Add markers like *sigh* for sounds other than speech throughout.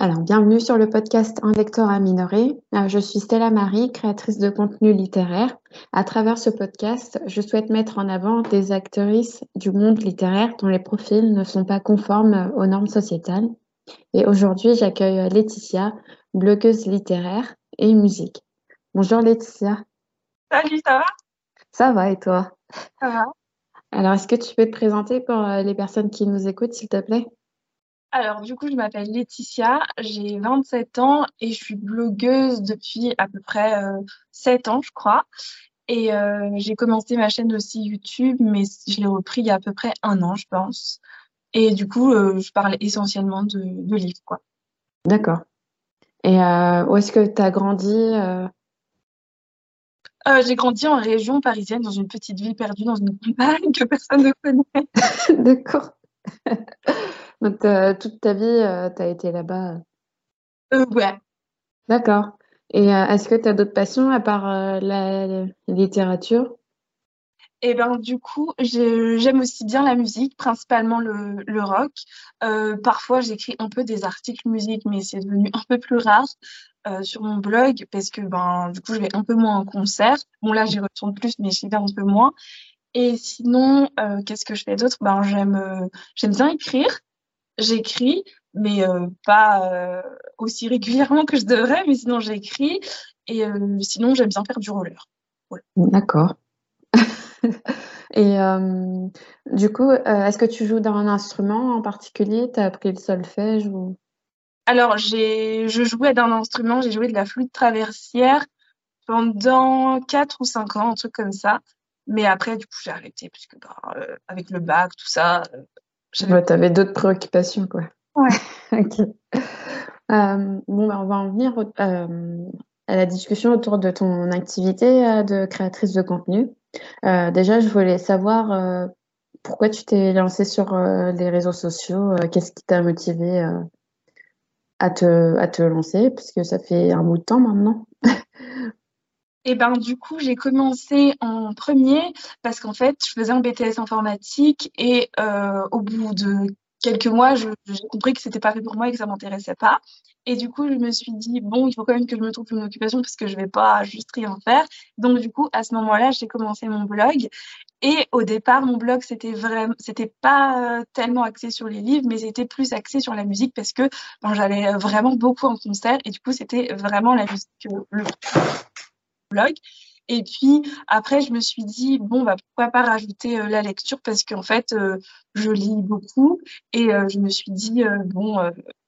Alors, bienvenue sur le podcast Un lectorat minoré. Euh, je suis Stella Marie, créatrice de contenu littéraire. À travers ce podcast, je souhaite mettre en avant des actrices du monde littéraire dont les profils ne sont pas conformes aux normes sociétales. Et aujourd'hui, j'accueille Laetitia, blogueuse littéraire et musique. Bonjour Laetitia. Salut, ça va? Ça va et toi? Ça va. Alors, est-ce que tu peux te présenter pour euh, les personnes qui nous écoutent, s'il te plaît? Alors, du coup, je m'appelle Laetitia, j'ai 27 ans et je suis blogueuse depuis à peu près 7 euh, ans, je crois. Et euh, j'ai commencé ma chaîne aussi YouTube, mais je l'ai repris il y a à peu près un an, je pense. Et du coup, je parle essentiellement de, de livres, quoi. D'accord. Et où est-ce que tu as grandi euh, j'ai grandi en région parisienne, dans une petite ville perdue dans une *laughs* campagne que personne ne connaît. *laughs* D'accord. Donc, toute ta vie, euh, tu as été là-bas euh, Ouais. D'accord. Et est-ce que tu as d'autres passions à part la, littérature? Et eh ben du coup, j'aime aussi bien la musique, principalement le, le rock. parfois, j'écris un peu des articles musique, mais c'est devenu un peu plus rare. Euh, sur mon blog parce que ben du coup je vais un peu moins en concert. Bon là j'y retourne plus mais j'y vais un peu moins. Et sinon euh, qu'est-ce que je fais d'autre? Ben j'aime euh, j'aime bien écrire. J'écris mais pas aussi régulièrement que je devrais mais sinon j'écris et sinon j'aime bien faire du roller. D'accord. *laughs* Et du coup, est-ce que tu joues dans un instrument en particulier? Tu as appris le solfège ou? Alors, j'ai, je jouais d'un instrument, j'ai joué de la flûte traversière pendant 4 ou 5 ans, un truc comme ça. Mais après, du coup, j'ai arrêté, puisque bah, euh, avec le bac, tout ça. Euh, tu avais d'autres préoccupations, quoi. Ouais. *laughs* ok. Euh, bon, bah, on va en venir à la discussion autour de ton activité de créatrice de contenu. déjà, je voulais savoir pourquoi tu t'es lancée sur les réseaux sociaux, qu'est-ce qui t'a motivé à te, à te lancer? Puisque ça fait un bout de temps maintenant. *laughs* Et eh ben du coup, j'ai commencé en premier parce qu'en fait, je faisais un BTS informatique et euh, au bout de quelques mois, j'ai compris que c'était pas fait pour moi et que ça m'intéressait pas. Et du coup, je me suis dit, bon, il faut quand même que je me trouve une occupation parce que je vais pas juste rien faire. Donc, du coup, à ce moment-là, j'ai commencé mon blog. Et au départ, mon blog, c'était vraiment, c'était pas tellement axé sur les livres, mais c'était plus axé sur la musique parce que ben, j'allais vraiment beaucoup en concert. Et du coup, c'était vraiment la musique, le blog. Et puis après, je me suis dit bon, bah pourquoi pas rajouter euh, la lecture parce qu'en fait, euh, je lis beaucoup et euh, je me suis dit bon,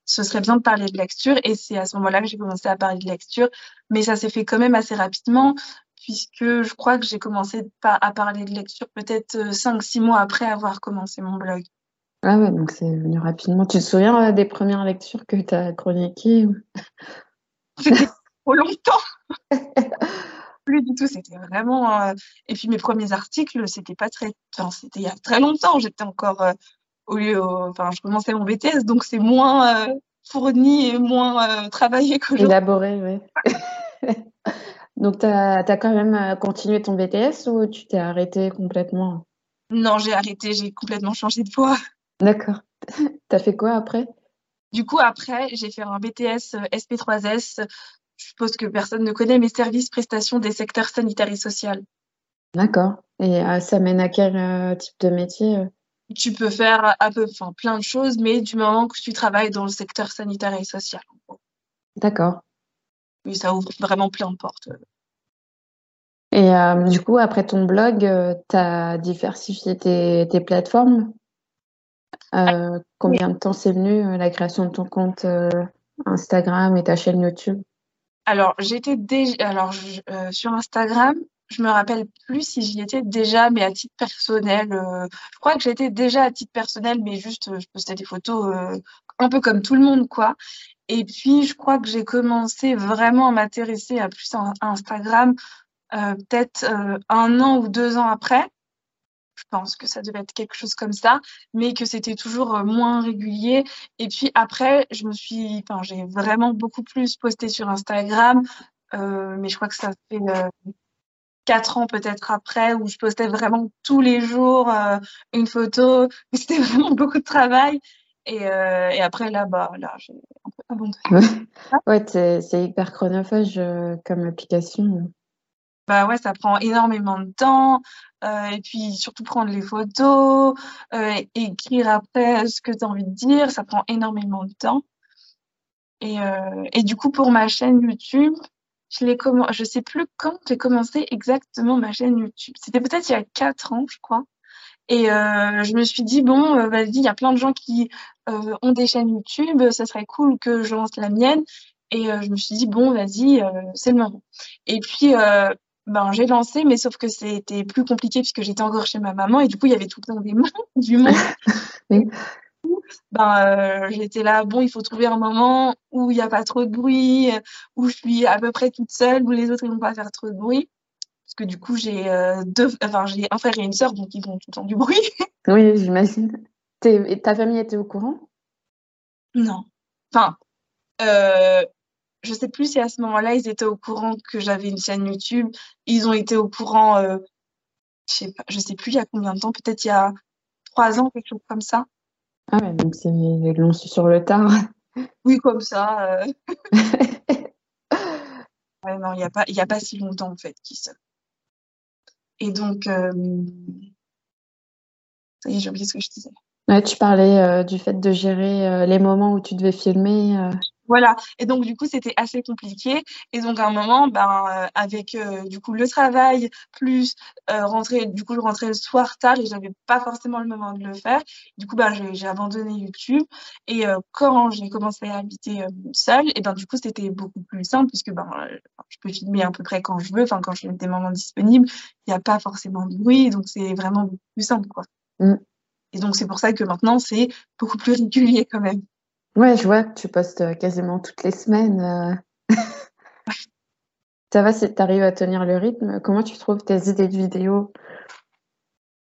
ce serait bien de parler de lecture. Et c'est à ce moment-là que j'ai commencé à parler de lecture, mais ça s'est fait quand même assez rapidement puisque je crois que j'ai commencé à parler de lecture peut-être 5-6 mois après avoir commencé mon blog. Ah ouais, donc c'est venu rapidement. Tu te souviens des premières lectures que tu as chroniquées *laughs* trop longtemps *laughs* plus du tout. C'était vraiment. Euh, et puis mes premiers articles, c'était pas très. Enfin, c'était il y a très longtemps. J'étais encore euh, au lieu. Enfin, je commençais mon BTS, donc c'est moins euh, fourni et moins travaillé qu'aujourd'hui. Élaboré, oui. *laughs* donc, tu as, quand même continué ton BTS ou tu t'es arrêté complètement? Non, j'ai arrêté. J'ai complètement changé de voie. D'accord. *laughs* Tu as fait quoi après? Du coup, après, j'ai fait un BTS SP3S je suppose que personne ne connaît, mes services prestations des secteurs sanitaires et social. D'accord. Et euh, ça mène à quel euh, type de métier euh? Tu peux faire à peu, enfin, plein de choses, mais du moment que tu travailles dans le secteur sanitaire et social. D'accord. Oui, ça ouvre vraiment plein de portes. Et du coup, après ton blog, tu as diversifié tes, tes plateformes? combien de temps c'est venu la création de ton compte Instagram et ta chaîne YouTube? Alors, j'étais déjà. Alors, euh, sur Instagram, je me rappelle plus si j'y étais déjà, mais à titre personnel. Euh, je crois que j'étais déjà à titre personnel, mais juste, euh, je postais des photos un peu comme tout le monde, quoi. Et puis, je crois que j'ai commencé vraiment à m'intéresser à plus à Instagram peut-être un an ou deux ans après je pense que ça devait être quelque chose comme ça, mais que c'était toujours euh, moins régulier. Et puis après, je me suis, enfin, j'ai vraiment beaucoup plus posté sur Instagram, euh, mais je crois que ça fait euh, quatre ans peut-être après où je postais vraiment tous les jours une photo. *laughs* C'était vraiment beaucoup de travail. Et, après là, bah là, j'ai abandonner. *laughs* Ouais, c'est hyper chronophage comme application. Bah ouais, ça prend énormément de temps. et puis surtout prendre les photos, écrire après ce que tu as envie de dire, ça prend énormément de temps. Et, et du coup, pour ma chaîne YouTube, je commencé, je sais plus quand j'ai commencé exactement ma chaîne YouTube. C'était peut-être il y a quatre ans, je crois. Et euh, je me suis dit, bon, euh, vas-y, il y a plein de gens qui euh, ont des chaînes YouTube, ça serait cool que je lance la mienne. Et je me suis dit, bon, vas-y, c'est le moment. Et puis, ben, j'ai lancé, mais sauf que c'était plus compliqué puisque j'étais encore chez ma maman et du coup, il y avait tout le temps des *laughs* du monde. ben, j'étais là, bon, il faut trouver un moment où il n'y a pas trop de bruit, où je suis à peu près toute seule, où les autres ils vont pas faire trop de bruit. Parce que du coup, j'ai deux, enfin, j'ai un frère et une sœur, donc ils font tout le temps du bruit. *laughs* oui, j'imagine. Ta famille était au courant? Non. Enfin, euh, je sais plus si à ce moment-là, ils étaient au courant que j'avais une chaîne YouTube. Ils ont été au courant, euh, je sais pas, je sais plus il y a combien de temps, peut-être il y a trois ans, quelque chose comme ça. Ah ouais, donc c'est l'ont su sur le tard. *laughs* Oui, comme ça. Euh. *laughs* ouais, non, il n'y a, pas, y a pas si longtemps, en fait, qui se. Et donc, euh... ça y est, j'ai oublié ce que je disais. Ouais, tu parlais euh, du fait de gérer euh, les moments où tu devais filmer. Voilà. Et donc, du coup, c'était assez compliqué. Et donc, à un moment, ben, euh, avec euh, du coup le travail, plus euh, rentrer, du coup, je rentrais le soir tard et j'avais pas forcément le moment de le faire. Du coup, ben, j'ai abandonné YouTube. Et quand j'ai commencé à habiter seule, et ben, du coup, c'était beaucoup plus simple puisque ben, je peux filmer à peu près quand je veux. Enfin, quand j'ai des moments disponibles, il n'y a pas forcément de bruit. Donc, c'est vraiment beaucoup plus simple, quoi. Mm. Et donc, c'est pour ça que maintenant, c'est beaucoup plus *laughs* régulier quand même. Ouais, je vois que tu postes euh, quasiment toutes les semaines. Euh. *laughs* Ça va si tu arrives à tenir le rythme? Comment tu trouves tes idées de vidéos?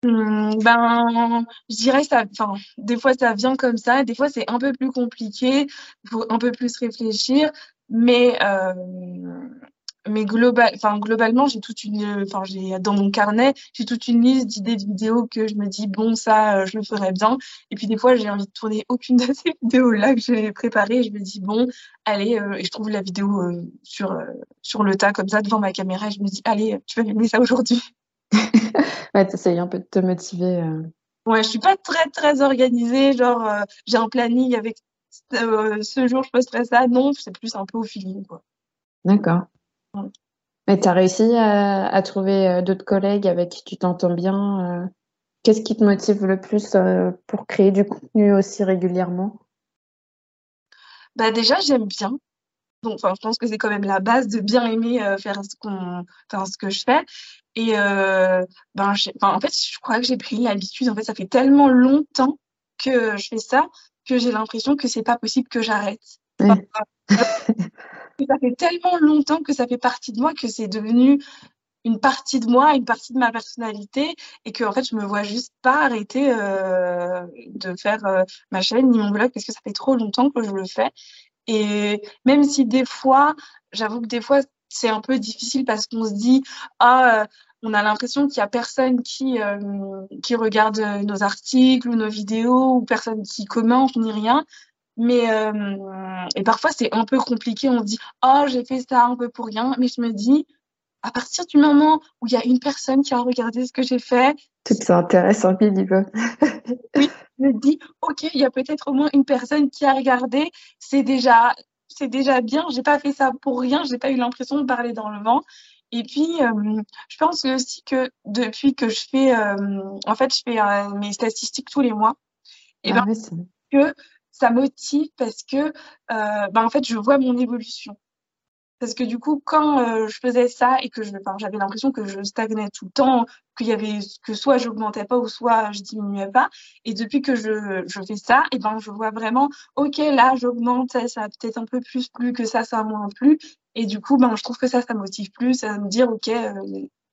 Mmh, ben, je dirais ça, enfin, des fois ça vient comme ça, des fois c'est un peu plus compliqué, faut un peu plus réfléchir, mais euh, mais global, enfin, globalement, j'ai toute une, enfin, j'ai dans mon carnet, j'ai toute une liste d'idées de vidéos que je me dis bon, ça, euh, je le ferais bien. Et puis des fois, j'ai envie de tourner aucune *laughs* de ces vidéos-là que j'ai préparées. Je me dis bon, allez, euh, et je trouve la vidéo euh, sur sur le tas comme ça devant ma caméra. Et je me dis allez, tu vas filmer ça aujourd'hui. *laughs* ouais, t'essayes un peu de te motiver. Ouais, je suis pas très très organisée. Genre, j'ai un planning avec ce jour je posterai ça. Non, c'est plus un peu au feeling quoi. D'accord. Mais tu as réussi à, trouver euh, d'autres collègues avec qui tu t'entends bien euh? Qu'est-ce qui te motive le plus euh, pour créer du contenu aussi régulièrement? Bah déjà, j'aime bien. Donc, je pense que c'est quand même la base de bien aimer faire, ce qu'on, ce que je fais. Et ben, en fait, je crois que j'ai pris l'habitude. En fait, ça fait tellement longtemps que je fais ça que j'ai l'impression que c'est pas possible que j'arrête. *laughs* ça fait tellement longtemps que ça fait partie de moi que c'est devenu une partie de moi, une partie de ma personnalité, et que en fait je me vois juste pas arrêter euh, de faire euh, ma chaîne ni mon blog parce que ça fait trop longtemps que je le fais. Et même si des fois, j'avoue que des fois c'est un peu difficile parce qu'on se dit ah euh, on a l'impression qu'il y a personne qui qui regarde nos articles ou nos vidéos ou personne qui commente ni rien. Mais euh, et parfois c'est un peu compliqué. On se dit oh j'ai fait ça un peu pour rien, mais je me dis à partir du moment où il y a une personne qui a regardé ce que j'ai fait, tout ça intéressant minimum. oui, *laughs* je me dis ok il y a peut-être au moins une personne qui a regardé. C'est déjà c'est déjà bien. J'ai pas fait ça pour rien. J'ai pas eu l'impression de parler dans le vent. Et puis, euh, je pense aussi que depuis que je fais, euh, en fait, je fais mes statistiques tous les mois, et ah, ben, que ça motive parce que, euh, ben, en fait, je vois mon évolution. Parce que du coup, quand euh, je faisais ça et que j'avais l'impression que je stagnais tout le temps, qu'il y avait que soit j'augmentais pas ou soit je diminuais pas. Et depuis que je, fais ça, et ben je vois vraiment, ok, là j'augmente, ça, a peut-être un peu plus plus que ça, ça a moins plus. Et du coup, ben je trouve que ça, ça motive plus à me dire, ok, euh,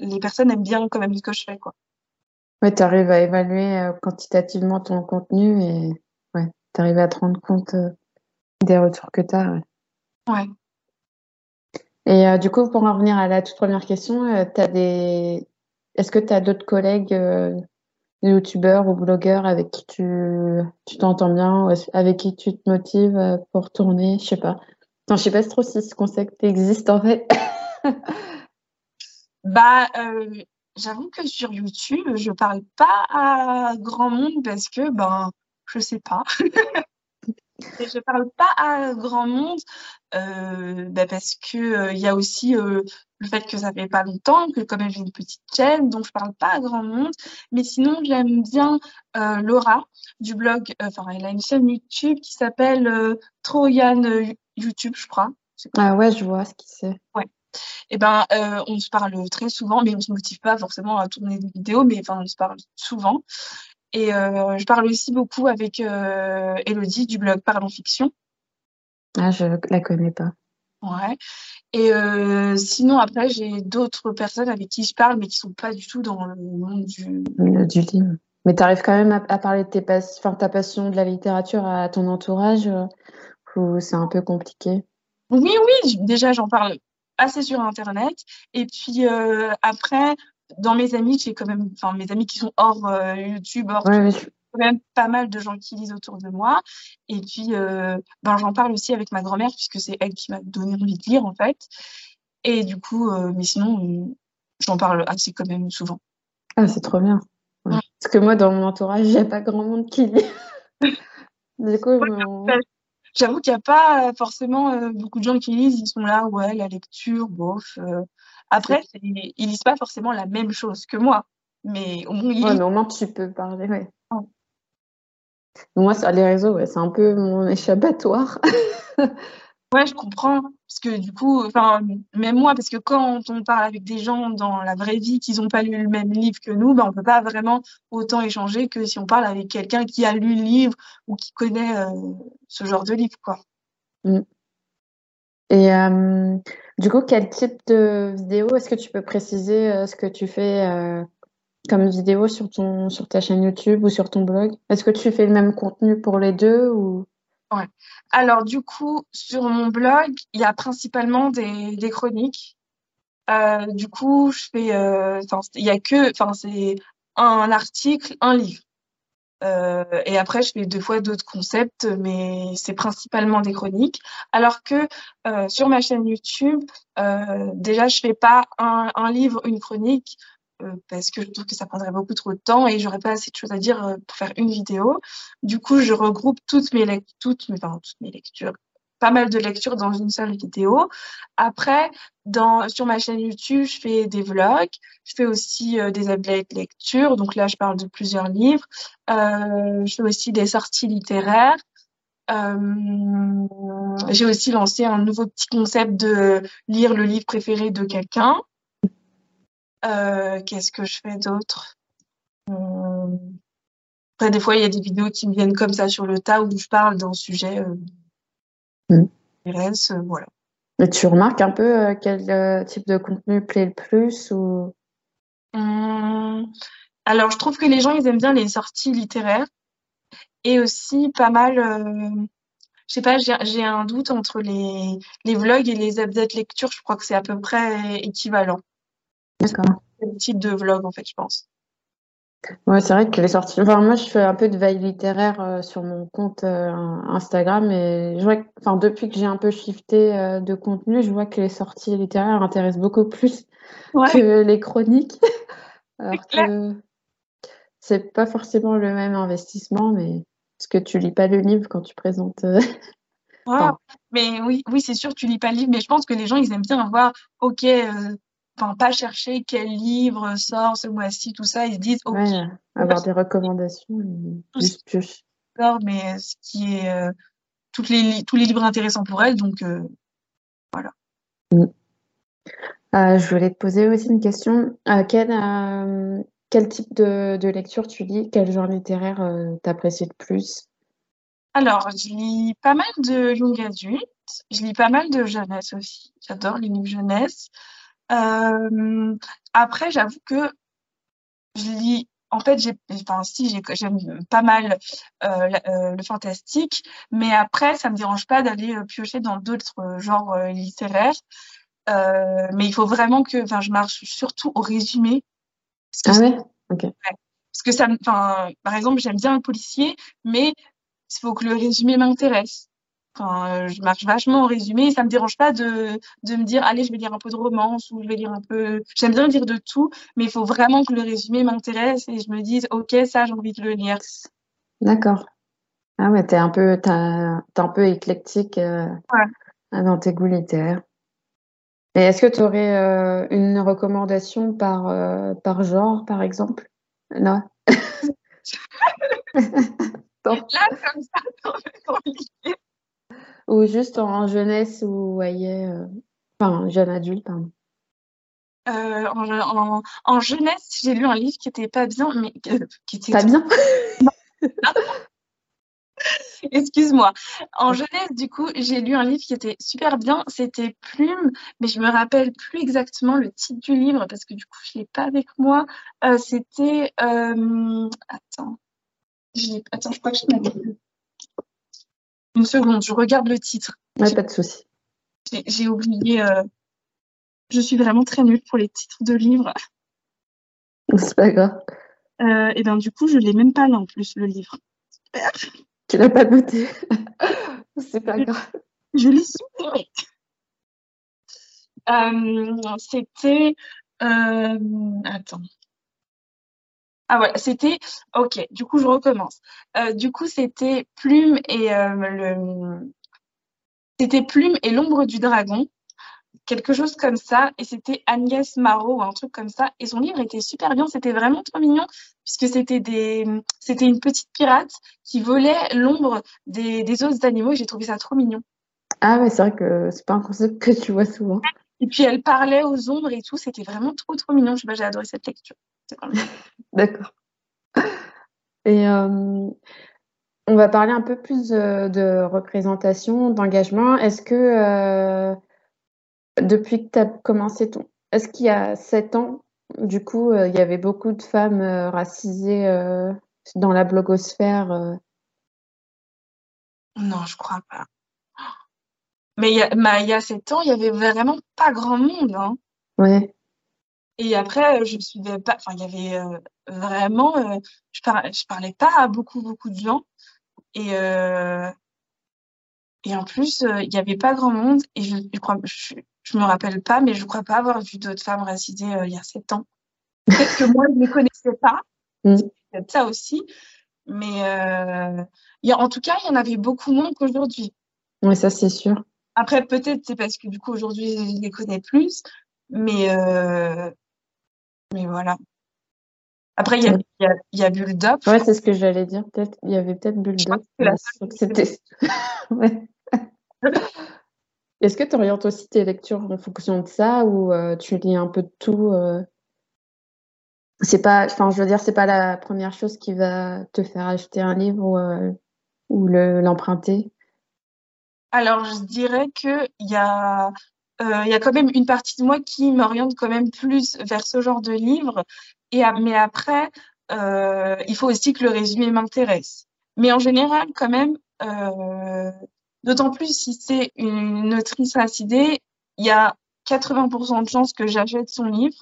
les personnes aiment bien quand même ce que je fais, quoi. Ouais, tu arrives à évaluer quantitativement ton contenu et tu à te rendre compte euh, des retours que tu as. Ouais. Et euh, du coup, pour en revenir à la toute première question, euh, des... est-ce que tu as d'autres collègues youtubeurs ou blogueurs avec qui tu tu t'entends bien, avec qui tu te motives euh, pour tourner, je sais pas. Enfin, je sais pas trop si ce concept existe en fait. *laughs* bah, euh, j'avoue que sur YouTube, je parle pas à grand monde parce que, ben, je sais pas. *laughs* Et je parle pas à grand monde euh, bah parce que il y a aussi le fait que ça fait pas longtemps, que quand même j'ai une petite chaîne, donc je parle pas à grand monde. Mais sinon, j'aime bien euh, Laura du blog, euh, enfin, elle a une chaîne YouTube qui s'appelle euh, Troyan YouTube, je crois. Ah ouais, je vois ce qui c'est. Ouais. Et eh ben, on se parle très souvent, mais on se motive pas forcément à tourner des vidéos, mais enfin, on se parle souvent. Et je parle aussi beaucoup avec Elodie du blog Parlons Fiction. Ah, je la connais pas. Ouais. Et euh, sinon, après, j'ai d'autres personnes avec qui je parle, mais qui sont pas du tout dans le monde du, du livre. Mais tu arrives quand même à, parler de tes enfin, ta passion de la littérature à ton entourage euh, ou c'est un peu compliqué? Oui, oui, déjà, j'en parle assez sur Internet. Et puis euh, après, dans mes amis, j'ai quand même, enfin, mes amis qui sont hors YouTube, hors quand même pas mal de gens qui lisent autour de moi. Et puis, euh, ben, j'en parle aussi avec ma grand-mère, puisque c'est elle qui m'a donné envie de lire, en fait. Et du coup, euh, mais sinon, j'en parle assez quand même souvent. Ah, c'est trop bien. Parce que moi, dans mon entourage, il n'y a pas grand monde qui lit. *laughs* du coup, j'avoue qu'il n'y a pas forcément euh, beaucoup de gens qui lisent. Ils sont là, ouais, la lecture, bof. Après, ils lisent pas forcément la même chose que moi. Mais au moins, ouais, mais au moins tu peux parler, ouais. Moi, sur les réseaux, ouais, c'est un peu mon échappatoire. *laughs* ouais, je comprends. Parce que du coup, même moi, parce que quand on parle avec des gens dans la vraie vie qui n'ont pas lu le même livre que nous, ben, on peut pas vraiment autant échanger que si on parle avec quelqu'un qui a lu le livre ou qui connaît euh, ce genre de livre, quoi. Mm. Et euh, du coup, quel type de vidéo est-ce que tu peux préciser euh, ce que tu fais comme vidéo sur, ton, sur ta chaîne YouTube ou sur ton blog? Est-ce que tu fais le même contenu pour les deux ou... Ouais. Alors, du coup, sur mon blog, il y a principalement des, chroniques. Euh, du coup, je fais. Euh, il y a que. Enfin, c'est un article, un livre. Euh, et après, je fais deux fois d'autres concepts, mais c'est principalement des chroniques. Alors que euh, sur ma chaîne YouTube, euh, déjà, je fais pas un, un livre, une chronique. Euh, parce que je trouve que ça prendrait beaucoup trop de temps et j'aurais pas assez de choses à dire euh, pour faire une vidéo. Du coup, je regroupe toutes mes, toutes, enfin, toutes mes lectures, pas mal de lectures dans une seule vidéo. Après, sur ma chaîne YouTube, je fais des vlogs, je fais aussi euh, des updates de lecture. Donc là, je parle de plusieurs livres. Euh, je fais aussi des sorties littéraires. Euh, j'ai aussi lancé un nouveau petit concept de lire le livre préféré de quelqu'un. Euh, qu'est-ce que je fais d'autre? Après, des fois, il y a des vidéos qui me viennent comme ça sur le tas où je parle d'un sujet. Euh, mm. voilà. Et tu remarques un peu quel type de contenu plaît le plus ou? Hum, Alors, je trouve que les gens, ils aiment bien les sorties littéraires et aussi pas mal. je sais pas, j'ai un doute entre les, les vlogs et les updates lecture. Je crois que c'est à peu près équivalent. D'accord. Le type de vlog, en fait, je pense. Ouais, c'est vrai que les sorties. Enfin, moi, je fais un peu de veille littéraire euh, sur mon compte euh, Instagram et je vois que, enfin, depuis que j'ai un peu shifté euh, de contenu, je vois que les sorties littéraires intéressent beaucoup plus que les chroniques. *laughs* Alors que c'est pas forcément le même investissement, mais parce que tu lis pas le livre quand tu présentes. mais oui, oui, c'est sûr, tu lis pas le livre, mais je pense que les gens, ils aiment bien avoir, ok, enfin pas chercher quel livre sort ce mois-ci, tout ça, ils se disent ok. avoir des recommandations, juste pioche. Mais ce qui est euh, toutes les, tous les livres intéressants pour elle, donc euh, voilà. Mm. Euh, je voulais te poser aussi une question. quel, quel type de, de, lecture tu lis? Quel genre littéraire t'apprécies le plus? Alors, je lis pas mal de young adulte. Je lis pas mal de jeunesse aussi. J'adore les livres jeunesse. Euh, après, j'avoue que je lis. En fait, j'ai, enfin, si, j'aime pas mal euh, euh, le fantastique, mais après, ça me dérange pas d'aller piocher dans d'autres genres littéraires. mais il faut vraiment que, enfin, je marche surtout au résumé. ah ouais? Ok. parce que ça, enfin, par exemple, j'aime bien le policier, mais il faut que le résumé m'intéresse. Enfin, je marche vachement en résumé et ça me dérange pas de, de me dire, allez, je vais lire un peu de romance ou je vais lire un peu. J'aime bien lire de tout, mais il faut vraiment que le résumé m'intéresse et je me dise, ok, ça, j'ai envie de le lire. D'accord. Ah ouais, t'es un peu, t'es un, peu éclectique euh, ouais. dans tes goûts littéraires. Et est-ce que tu aurais euh, une recommandation par, euh, par genre, par exemple? Non? *laughs* *laughs* Là, comme ça, *laughs* Ou juste en jeunesse ou voyez, euh... enfin jeune adulte, pardon. Euh, en, en, en, jeunesse, j'ai lu un livre qui était pas bien, mais euh, qui était pas bien? *laughs* Excuse-moi. En jeunesse, du coup, j'ai lu un livre qui était super bien. C'était Plume, mais je me rappelle plus exactement le titre du livre parce que du coup, je l'ai pas avec moi. Euh, C'était euh... attends, attends, je crois que je l'ai une seconde, je regarde le titre. Ouais, pas de souci. J'ai oublié. Euh... Je suis vraiment très nulle pour les titres de livres. *laughs* C'est pas grave. Euh, et bien du coup, je l'ai même pas là en plus, le livre. Tu l'as pas noté. *laughs* C'est pas grave. Je l'ai supprimé. Euh, C'était. Attends. Ah voilà, c'était ok. Du coup, je recommence. Euh, du coup, c'était Plume et euh, le c'était Plume et l'ombre du dragon, quelque chose comme ça. Et c'était Agnès Marot ou un truc comme ça. Et son livre était super bien. C'était vraiment trop mignon puisque c'était des c'était une petite pirate qui volait l'ombre des, des autres animaux. Et j'ai trouvé ça trop mignon. Ah ouais, c'est vrai que c'est pas un concept que tu vois souvent. Et puis elle parlait aux ombres et tout. C'était vraiment trop trop mignon. Je sais pas, j'ai adoré cette lecture. *laughs* D'accord. Et euh, on va parler un peu plus de, de représentation, d'engagement. Est-ce que euh, depuis que tu as commencé ton... Est-ce qu'il y a sept ans, du coup, euh, il y avait beaucoup de femmes euh, racisées euh, dans la blogosphère euh? Non, je crois pas. Mais il y a, il y a sept ans, il y avait vraiment pas grand monde. Hein. Ouais. Et après, je suivais pas. Enfin, il y avait euh, vraiment. Euh, je, par, je parlais pas à beaucoup, beaucoup de gens. Et, euh, et en plus, il y avait pas grand monde. Et je, je crois, je, je me rappelle pas, mais je crois pas avoir vu d'autres femmes racisées il y a sept ans. Peut-être que moi, je ne les connaissais pas. Mm. Peut-être ça aussi. Mais euh, y a, en tout cas, il y en avait beaucoup moins qu'aujourd'hui. Oui, ça, c'est sûr. Après, peut-être c'est parce que du coup, aujourd'hui, je les connais plus. Mais, euh, mais voilà. Après, il y a, y, a, y a. Ouais, c'est ce que j'allais dire. Peut-être, il y avait peut-être Bulldog. C'était. *laughs* ouais. Est-ce que tu orientes aussi tes lectures en fonction de ça ou euh, tu lis un peu de tout euh... C'est pas, enfin, je veux dire, c'est pas la première chose qui va te faire acheter un livre ou, euh, ou l'emprunter? Alors, je dirais que il y a il y a quand même une partie de moi qui m'oriente quand même plus vers ce genre de livre. Et, mais après, euh, il faut aussi que le résumé m'intéresse. Mais en général, quand même, euh, d'autant plus si c'est une autrice racidée, il y a 80% de chances que j'achète son livre.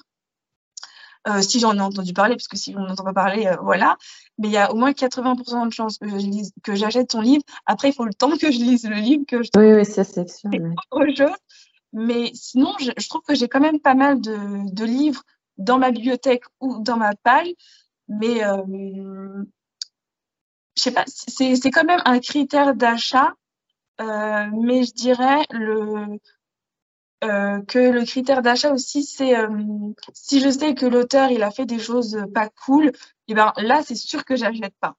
Euh, si j'en ai entendu parler, parce que si on n'entend pas parler, euh, voilà. Mais il y a au moins 80% de chances que je lise, que j'achète son livre. Après, il faut le temps que je lise le livre, que je. Oui, oui, ça c'est sûr. Autre chose. Mais sinon, je, je trouve que j'ai quand même pas mal de, de, livres dans ma bibliothèque ou dans ma palle. Mais euh, je sais pas, c'est quand même un critère d'achat. Euh, mais je dirais le, euh, que le critère d'achat aussi, c'est euh, si je sais que l'auteur il a fait des choses pas cool, et eh ben là c'est sûr que j'achète pas.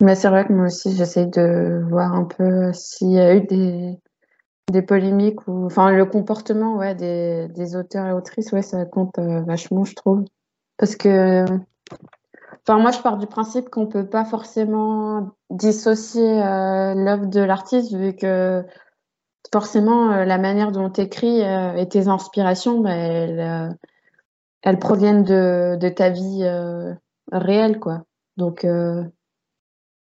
Mais c'est vrai que moi aussi j'essaye de voir un peu s'il y a eu des des polémiques ou enfin le comportement ouais des, des auteurs et autrices ouais ça compte euh, vachement je trouve. Parce que enfin moi je pars du principe qu'on peut pas forcément dissocier euh, l'œuvre de l'artiste vu que forcément euh, la manière dont tu écris euh, et tes inspirations bah, elles, elles proviennent de, de ta vie réelle quoi. Donc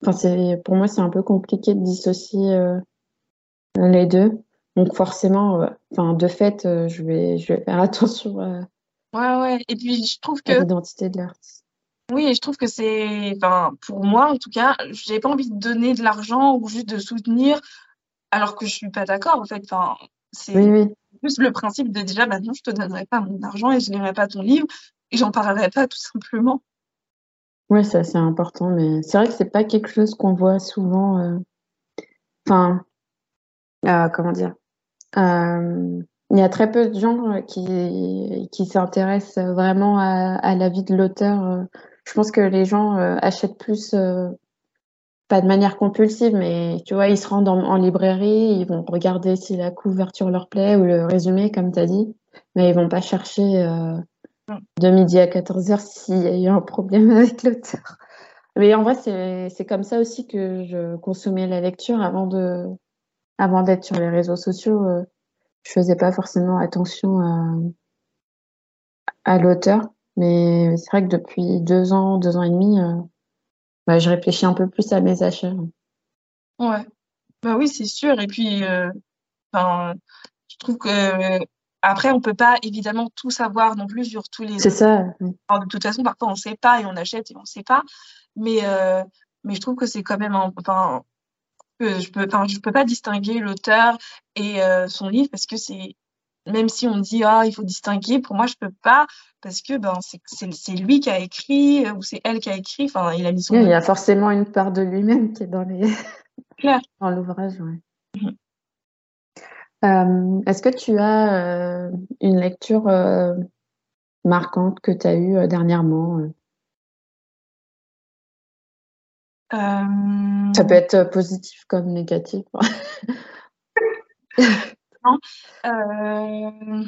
enfin pour moi c'est un peu compliqué de dissocier les deux. Donc forcément, enfin de fait, euh, je vais je vais faire *laughs* attention à, ouais ouais. Et puis je trouve que l'identité de l'artiste. Oui, et je trouve que c'est, enfin, pour moi en tout cas, j'ai pas envie de donner de l'argent ou juste de soutenir, alors que je suis pas d'accord. En fait, enfin, c'est Oui, oui. plus le principe de déjà, bah non, je te donnerai pas mon argent et je lirai pas ton livre et j'en parlerai pas tout simplement. Oui, c'est assez important, mais c'est vrai que c'est pas quelque chose qu'on voit souvent. euh, Enfin, euh, comment dire? Euh, il y a très peu de gens euh, qui, qui s'intéressent vraiment à, à la vie de l'auteur. Je pense que les gens achètent plus, pas de manière compulsive, mais tu vois, ils se rendent en, en librairie, ils vont regarder si la couverture leur plaît ou le résumé, comme tu as dit, mais ils vont pas chercher de midi à 14 heures s'il y a eu un problème *laughs* avec l'auteur. Mais en vrai, c'est comme ça aussi que je consommais la lecture avant de, avant d'être sur les réseaux sociaux. euh, je faisais pas forcément attention à, à l'auteur. Mais c'est vrai que depuis deux ans, deux ans et demi, euh, bah, je réfléchis un peu plus à mes achats. Ouais. Bah oui, c'est sûr. Et puis, euh, je trouve que après, on peut pas évidemment tout savoir non plus sur tous les C'est ça. De toute façon, parfois on sait pas et on achète et on sait pas. Mais, euh, mais je trouve que c'est quand même un, enfin, que je peux, enfin, je peux pas distinguer l'auteur et euh, son livre parce que c'est, même si on dit ah il faut distinguer, pour moi je peux pas parce que ben c'est lui qui a écrit euh, ou c'est elle qui a écrit. Enfin, il a mis son. Oui, il y a forcément une part de lui-même qui est dans les *laughs* Clair. *laughs* dans l'ouvrage. Ouais. Mhm. Euh, est-ce que tu as euh, une lecture euh, marquante que tu as eue dernièrement? Ça peut être positif comme négatif. *laughs* euh,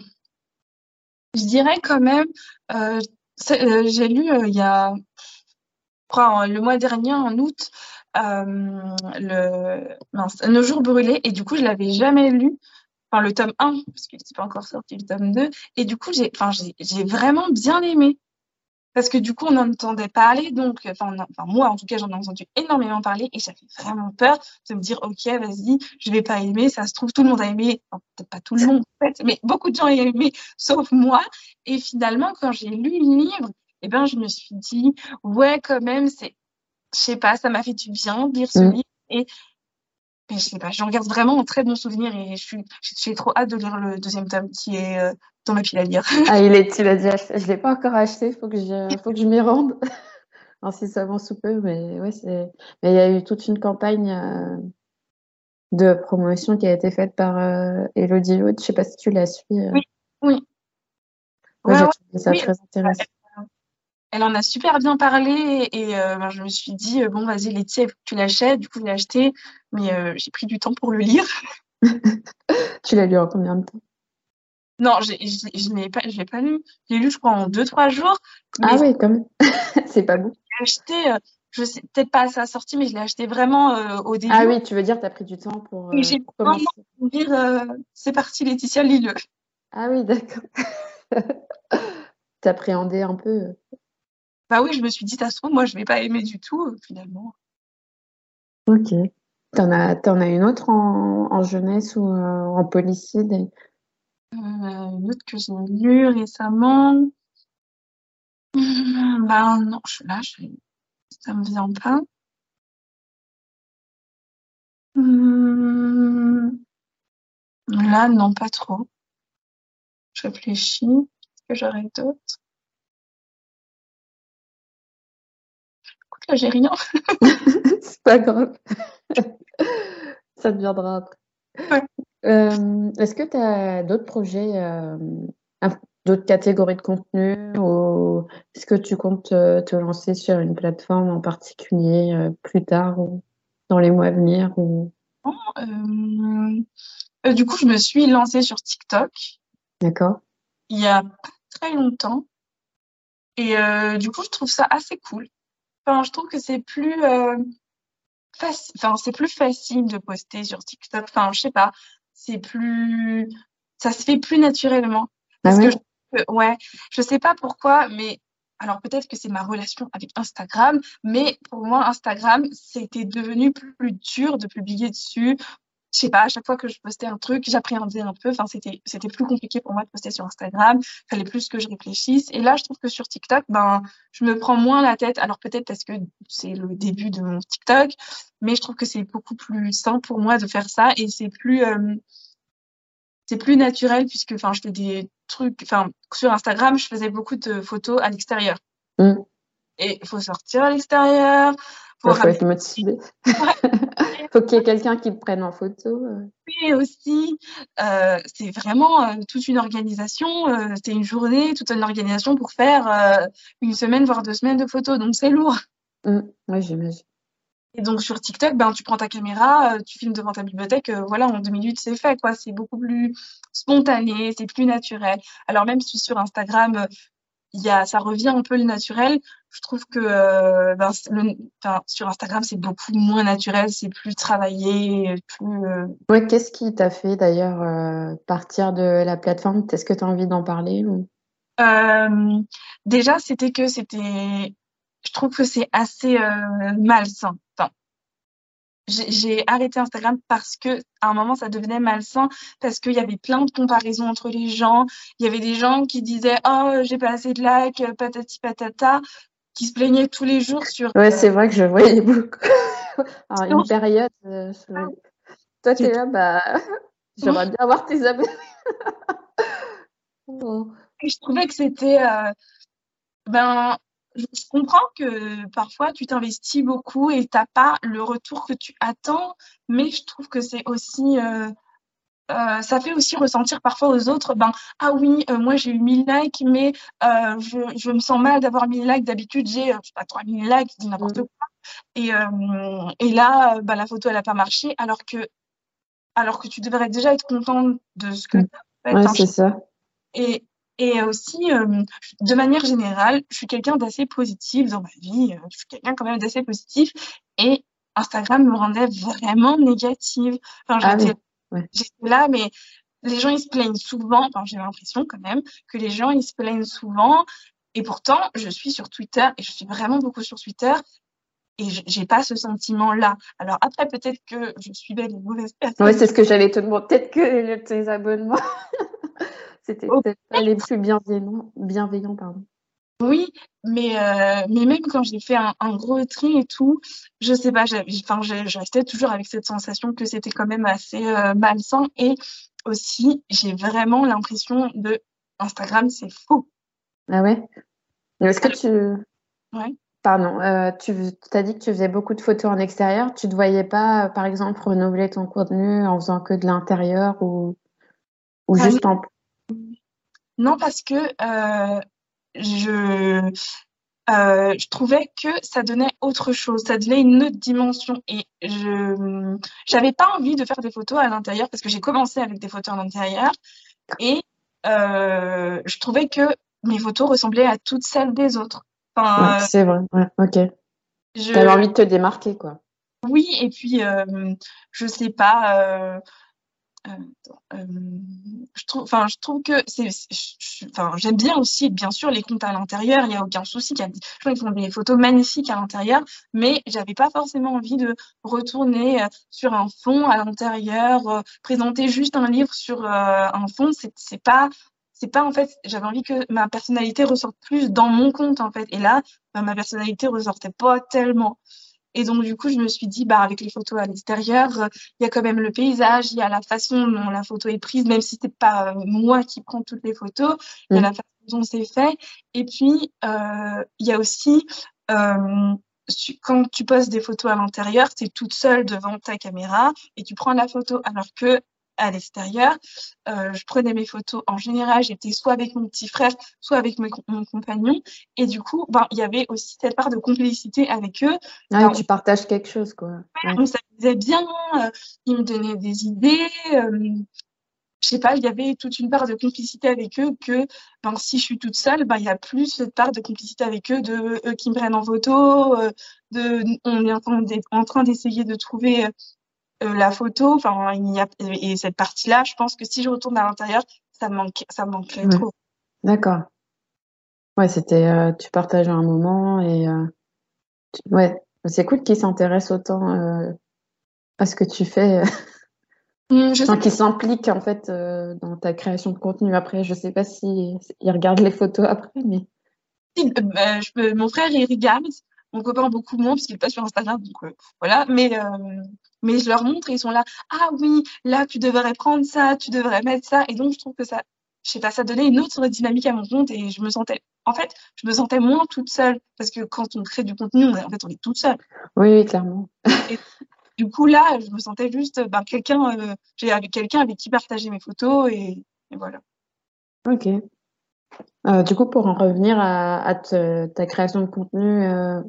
je dirais quand même, euh, euh, j'ai lu euh, il y a, le mois dernier, en août, euh, le, mince, Nos jours brûlés, et du coup, je l'avais jamais lu. Enfin, le tome 1, parce qu'il n'était pas encore sorti le tome 2. Et du coup, j'ai, enfin, j'ai, j'ai vraiment bien aimé. Parce que du coup, on en entendait parler, donc, enfin, moi, en tout cas, j'en ai entendu énormément parler et j'avais vraiment peur de me dire, OK, vas-y, je vais pas aimer, ça se trouve, tout le monde a aimé, enfin, peut-être pas tout le monde, en fait, mais beaucoup de gens ont aimé, *laughs* sauf moi. Et finalement, quand j'ai lu le livre, eh ben, je me suis dit, ouais, quand même, c'est, je sais pas, ça m'a fait du bien de lire ce Mm. livre et, mais je sais pas, j'en garde vraiment un très bon souvenir et je suis, j'ai trop hâte de lire le deuxième tome qui est euh, dans ma pile à lire. Ah, il est, tu l'as déjà acheté. Je l'ai pas encore acheté. Faut que je, faut que je m'y rende. *laughs* Incessamment sous peu, mais ouais, c'est. Mais il y a eu toute une campagne euh, de promotion qui a été faite par euh, Elodie Haute. Je sais pas si tu la suis. euh. Oui, oui. Ouais, ça oui. très intéressant. Elle en a super bien parlé et euh, ben, je me suis dit, euh, bon, vas-y, Letty, il faut que tu l'achètes. Du coup, je l'ai acheté, mais j'ai pris du temps pour le lire. *laughs* Tu l'as lu en combien de temps? Non, j'ai- je l'ai pas, je l'ai pas lu. Je l'ai lu, je crois, en deux, trois jours. Mais Ah oui, quand même. *laughs* C'est pas beaucoup. l'ai acheté, euh, je sais peut-être pas à sa sortie, mais je l'ai acheté vraiment euh, au début. Ah oui, tu veux dire, tu as pris du temps pour, euh, j'ai commencer. dire, euh, c'est parti, Laetitia, lis-le. Ah oui, d'accord. *laughs* T'appréhendais un peu. Bah oui, je me suis dit, ça se trouve, moi, je vais pas aimer du tout, finalement. Ok. T'en as, t'en as une autre en, en jeunesse ou en policier une autre que j'ai lue récemment. Ben non, je, là, je, ça me vient pas. Hum, là, non, pas trop. Je réfléchis. Est-ce que j'aurais d'autres? Écoute, là, j'ai rien. *laughs* *laughs* C'est pas grave. *laughs* Ça te viendra après. Ouais. Euh, est-ce que tu as d'autres projets, euh, d'autres catégories de contenu ou est-ce que tu comptes euh, te lancer sur une plateforme en particulier euh, plus tard ou dans les mois à venir ou... Du coup, je me suis lancée sur TikTok D'accord. il y a pas très longtemps. Et du coup, je trouve ça assez cool. Enfin, je trouve que c'est plus enfin, c'est plus facile de poster sur TikTok. Enfin, je sais pas, c'est plus, ça se fait plus naturellement. Parce Ah que ouais? je que- ouais, je sais pas pourquoi, mais alors peut-être que c'est ma relation avec Instagram, mais pour moi, Instagram, c'était devenu plus dur de publier dessus. Je sais pas, à chaque fois que je postais un truc, j'appréhendais un peu. Enfin, c'était, c'était plus compliqué pour moi de poster sur Instagram. Il fallait plus que je réfléchisse. Et là, je trouve que sur TikTok, ben, je me prends moins la tête. Alors peut-être parce que c'est le début de mon TikTok, mais je trouve que c'est beaucoup plus simple pour moi de faire ça et c'est plus, euh, c'est plus naturel puisque, enfin, je fais des trucs, enfin, sur Instagram, je faisais beaucoup de photos à l'extérieur. Mm. Et il faut sortir à l'extérieur, il faut être motivé. *laughs* faut qu'il y ait quelqu'un qui te prenne en photo. Euh. Oui, aussi. Euh, c'est vraiment euh, toute une organisation. c'est une journée, toute une organisation pour faire une semaine, voire deux semaines de photos. Donc, c'est lourd. Mmh. Oui, j'imagine. Et donc, sur TikTok, ben, tu prends ta caméra, tu filmes devant ta bibliothèque. voilà, en deux minutes, c'est fait. quoi. C'est beaucoup plus spontané, c'est plus naturel. Alors, même si sur Instagram, il y a, ça revient un peu le naturel. Je trouve que euh, ben, sur Instagram, c'est beaucoup moins naturel, c'est plus travaillé, plus. Euh, ouais, qu'est-ce qui t'a fait d'ailleurs euh, partir de la plateforme? Est-ce que tu as envie d'en parler ou... Déjà, c'était que c'était. Je trouve que c'est assez malsain j'ai arrêté Instagram parce que à un moment ça devenait malsain parce qu'il y avait plein de comparaisons entre les gens. Il y avait des gens qui disaient oh j'ai pas assez de likes, patati patata, qui se plaignaient tous les jours sur. Ouais, c'est vrai que je voyais beaucoup. *laughs* Alors, une période. Euh, Toi tu es là bah *laughs* j'aimerais bien avoir tes abonnés. Je trouvais que c'était euh, ben je comprends que parfois tu t'investis beaucoup et t'as pas le retour que tu attends, mais je trouve que c'est aussi euh, euh, ça fait aussi ressentir parfois aux autres, ben ah oui, euh, moi j'ai eu 1000 likes, mais je, je, me sens mal d'avoir 1000 likes. D'habitude j'ai je sais pas 3000 likes, dis n'importe mmh. quoi. Et, et là, ben, la photo elle a pas marché, alors que alors que tu devrais déjà être contente de ce que mmh. tu as fait. Ouais, c'est ça. Et, et aussi, euh, de manière générale, je suis quelqu'un d'assez positif dans ma vie. Euh, je suis quelqu'un quand même d'assez positif. Et Instagram me rendait vraiment négative. Enfin, ah j'étais là, mais les gens, ils se plaignent souvent. Enfin, j'ai l'impression quand même que les gens, ils se plaignent souvent. Et pourtant, je suis sur Twitter et je suis vraiment beaucoup sur Twitter. Et j'ai pas ce sentiment-là. Alors après, peut-être que je suis belle et mauvaise personne. Oui, c'est ce que j'allais te demander. Peut-être que tes abonnements C'était peut-être pas les plus bienveillants, bienveillants pardon. Oui, mais, euh, mais même quand j'ai fait un, gros tri et tout, je sais pas, enfin, je restais toujours avec cette sensation que c'était quand même assez euh, malsain. Et aussi, j'ai vraiment l'impression de Instagram, c'est faux. Ah ouais? Est-ce que tu. Ouais. Pardon, euh, tu as dit que tu faisais beaucoup de photos en extérieur. Tu ne te voyais pas, par exemple, renouveler ton contenu en faisant que de l'intérieur ou, ou ah juste en non, parce que euh, je, euh, je trouvais que ça donnait autre chose, ça donnait une autre dimension. Et je n'avais pas envie de faire des photos à l'intérieur parce que j'ai commencé avec des photos à l'intérieur et euh, je trouvais que mes photos ressemblaient à toutes celles des autres. c'est vrai, ok. Je... avais envie de te démarquer, quoi. Oui, et puis, je sais pas, je trouve, enfin, je trouve que c'est, enfin, j'aime bien aussi, bien sûr, les comptes à l'intérieur. Il n'y a aucun souci. Je trouve qu'ils font des photos magnifiques à l'intérieur, mais j'avais pas forcément envie de retourner euh, sur un fond à l'intérieur, euh, présenter juste un livre sur un fond. C'est pas, c'est pas en fait. J'avais envie que ma personnalité ressorte plus dans mon compte en fait. Et là, bah, ma personnalité ressortait pas tellement. Et donc, du coup, je me suis dit, bah, avec les photos à l'extérieur, il y a quand même le paysage, il y a la façon dont la photo est prise, même si c'est pas euh, moi qui prends toutes les photos, il y a la façon dont c'est fait. Et puis, euh, il y a aussi, euh, quand tu poses des photos à l'intérieur, tu es toute seule devant ta caméra et tu prends la photo, alors que à l'extérieur. Euh, je prenais mes photos. En général, j'étais soit avec mon petit frère, soit avec mon, compagnon. Et du coup, ben, il y avait aussi cette part de complicité avec eux. Ah, tu partages quelque chose, quoi. On s'amusait bien. Euh, ils me donnaient des idées. Euh, je sais pas, il y avait toute une part de complicité avec eux que ben, si je suis toute seule, ben, il y a plus cette part de complicité avec eux, de eux qui me prennent en photo, de, on est en train d'essayer de trouver euh, la photo, enfin, il y a, et cette partie-là, je pense que si je retourne à l'intérieur, ça me manque, ça manquerait trop. D'accord. Ouais, c'était, euh, tu partages un moment et euh, ouais, c'est cool qu'ils s'intéressent autant à ce que tu fais. *laughs* Hum, je sais Enfin, qui s'implique en fait dans ta création de contenu. Après, je sais pas si il regarde les photos après, mais euh, bah, je mon frère, il regarde. Mon copain, beaucoup moins, parce qu'il est pas sur Instagram. Donc, euh, voilà. Mais, euh, mais je leur montre et ils sont là. Ah oui, là, tu devrais prendre ça, tu devrais mettre ça. Et donc, je trouve que ça, je sais pas, ça donnait une autre dynamique à mon compte et je me sentais, en fait, je me sentais moins toute seule. Parce que quand on crée du contenu, on est- en fait, on est toute seule. oui, clairement. Du coup, là, je me sentais juste, ben, quelqu'un, euh, j'ai avec quelqu'un avec qui partager mes photos et, et voilà. Ok. Euh, du coup, pour en revenir à, à te- ta création de contenu, euh,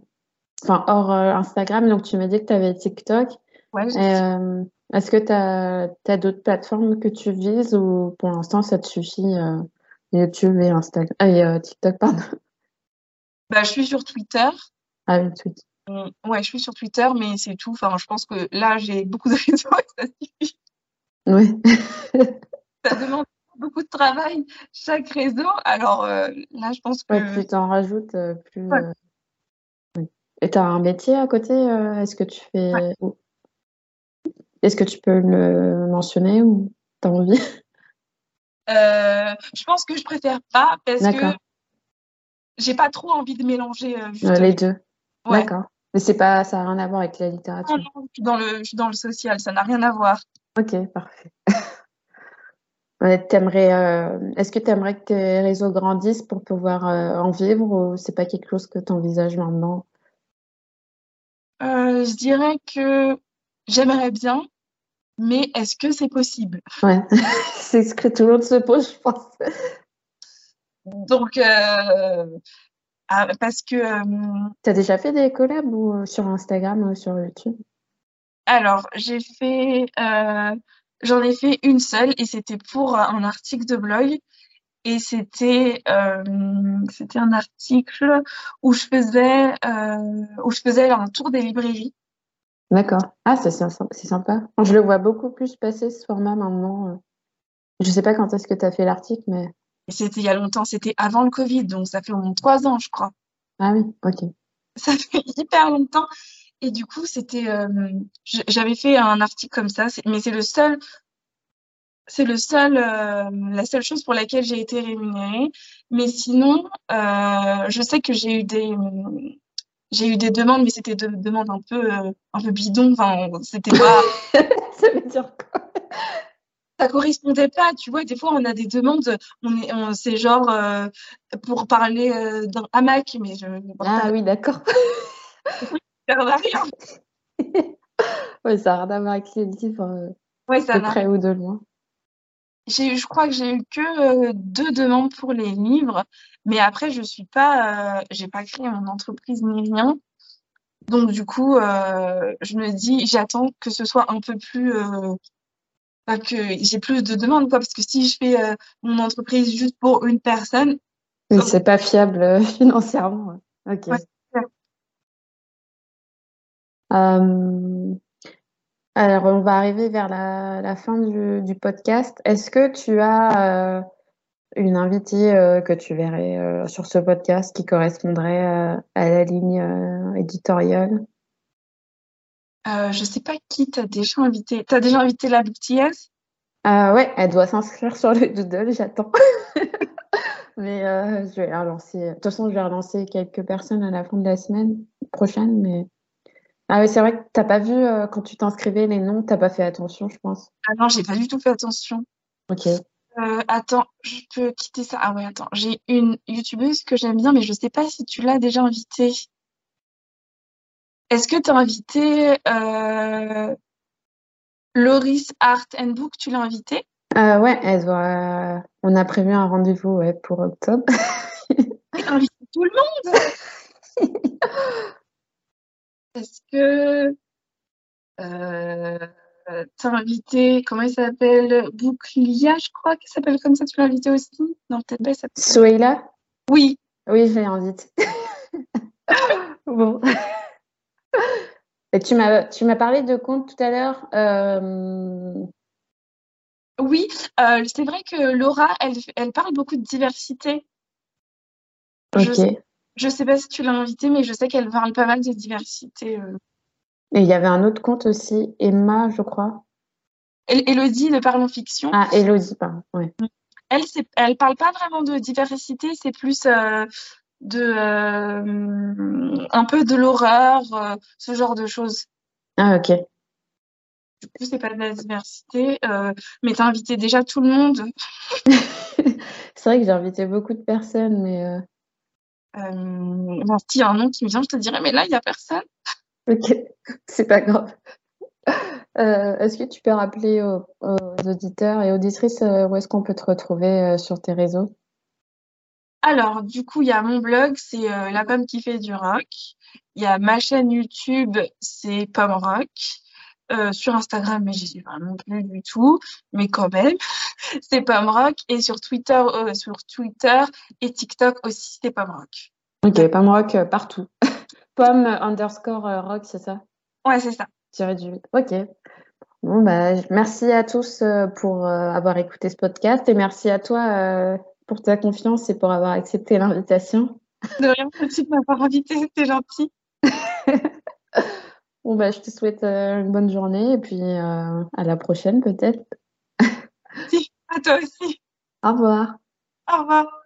enfin hors euh, Instagram, donc tu m'as dit que tu avais TikTok. Ouais, Et, euh, est-ce que tu as, d'autres plateformes que tu vises ou pour l'instant ça te suffit euh, YouTube et Instagram et euh, TikTok, pardon? bah, je suis sur Twitter. Ah oui, Twitter. Euh, Ouais, je suis sur Twitter, mais c'est tout. Enfin, je pense que là, j'ai beaucoup de réseaux et ça suffit. Oui. *laughs* Ça demande beaucoup de travail, chaque réseau. Alors euh, là, je pense que Ouais, plus t'en rajoutes, plus. Ouais. Et t'as un métier à côté, euh, est-ce que tu fais. Ouais. Est-ce que tu peux le mentionner ou t'as envie? *laughs* euh, je pense que je préfère pas parce que j'ai pas trop envie de mélanger euh, les deux. Ouais. D'accord. Mais c'est pas, ça n'a rien à voir avec la Non, littérature. non, je suis dans le, je suis dans le social, ça n'a rien à voir. Ok, parfait. *laughs* T'aimerais, euh, est-ce que tu aimerais que tes réseaux grandissent pour pouvoir euh, en vivre ou c'est pas quelque chose que tu envisages maintenant? Euh, je dirais que j'aimerais bien, mais est-ce que c'est possible? Ouais, *laughs* c'est ce que tout le monde se pose, je pense. Donc, euh, ah, parce que, euh, T'as déjà fait des collabs ou euh, sur Instagram ou sur YouTube? alors, j'ai fait, euh, j'en ai fait une seule et c'était pour un article de blog. Et c'était euh, c'était un article où je faisais euh, où je faisais un tour des librairies. D'accord. Ah, c'est sympa. Je le vois beaucoup plus passer ce format maintenant. euh. Je sais pas quand est-ce que tu as fait l'article, mais c'était il y a longtemps, c'était avant le Covid, donc ça fait au moins trois ans, je crois. ah oui, ok. Ça *laughs* fait hyper longtemps. Et du coup, c'était euh, j'avais fait un article comme ça, mais c'est le seul c'est le seul euh, la seule chose pour laquelle j'ai été rémunérée. Mais sinon, euh, je sais que j'ai eu des j'ai eu des demandes, mais c'était de demandes un peu euh, un peu bidons. Enfin, c'était pas *laughs* Ça veut dire quoi? ça correspondait pas, tu vois. Des fois, on a des demandes, on est, on, c'est genre euh, pour parler d'un hamac, mais je Ah oui, d'accord. *laughs* à rien. *laughs* Ouais, ça n'a rien à voir avec les livres Ouais, ça de n'a- près ou de loin. J'ai je crois que j'ai eu que euh, deux demandes pour les livres, mais après, je suis pas, euh, j'ai pas créé mon entreprise ni rien. Donc, du coup, euh, je me dis, j'attends que ce soit un peu plus, enfin, que j'ai plus de demandes, quoi, parce que si je fais mon entreprise juste pour une personne, Mais Oh. c'est pas fiable *laughs* financièrement. Ok. Ouais, alors, on va arriver vers la, la fin du, du podcast. Est-ce que tu as euh, une invitée euh, que tu verrais euh, sur ce podcast qui correspondrait à la ligne éditoriale? je sais pas qui t'as déjà invité. T'as déjà invité la BTS? Ouais, elle doit s'inscrire sur le doodle, j'attends. *laughs* Mais je vais la relancer. De toute façon, je vais relancer quelques personnes à la fin de la semaine prochaine. Mais ah oui, c'est vrai que t'as pas vu euh, quand tu t'inscrivais les noms, t'as pas fait attention, je pense. Ah non, j'ai pas du tout fait attention. Ok. Euh, attends, je peux quitter ça. Ah ouais, attends, j'ai une youtubeuse que j'aime bien, mais je sais pas si tu l'as déjà invitée. Est-ce que tu as invité euh, Loris Art and Book, tu l'as invitée? Euh, ouais, elle doit. On a prévu un rendez-vous ouais, pour octobre. *laughs* Et invité tout le monde! *laughs* Est-ce que euh, t'as invité, comment il s'appelle? Bouclia, je crois qu'il s'appelle comme ça, tu l'as invité aussi? Non, peut-être pas. Souhaila? Oui, Oui, je l'ai invité. *laughs* Bon. Et tu m'as parlé de compte tout à l'heure. Euh, oui, euh, c'est vrai que Laura, elle, elle parle beaucoup de diversité. Je, Ok. Je sais pas si tu l'as invitée, mais je sais qu'elle parle pas mal de diversité. euh. Et il y avait un autre compte aussi, Emma, je crois. Elodie de Parlons Fiction. Ah, Elodie, pardon. Ouais. Elle, elle parle pas vraiment de diversité, c'est plus euh, de euh, un peu de l'horreur, euh, ce genre de choses. Ah, ok. Du coup, c'est pas de la diversité, mais t'as invité déjà tout le monde. *laughs* c'est vrai que j'ai invité beaucoup de personnes, mais. Euh... Bon, s'il y a un nom qui me vient, je te dirais, mais là, il n'y a personne. Ok, *laughs* c'est pas grave. Euh, est-ce que tu peux rappeler aux, auditeurs et auditrices euh, où est-ce qu'on peut te retrouver euh, sur tes réseaux? Alors, du coup, il y a mon blog, c'est La Pomme qui fait du rock. Il y a ma chaîne YouTube, c'est Pomme Rock. Sur Instagram, mais j'y suis vraiment plus du tout, mais quand même, *laughs* c'est Pomme Rock. Et sur Twitter, sur Twitter et TikTok aussi, c'est Pomme Rock. Ok, Pomme Rock partout. *laughs* Pomme underscore rock, c'est ça? Ouais, c'est ça. du... Ok. Bon, bah, merci à tous euh, pour euh, avoir écouté ce podcast et merci à toi euh, pour ta confiance et pour avoir accepté l'invitation. De rien, merci de m'avoir invité, c'était gentil. *laughs* bon, bah, je te souhaite une bonne journée et puis à la prochaine peut-être. Si, *laughs* à toi aussi. Au revoir. Au revoir.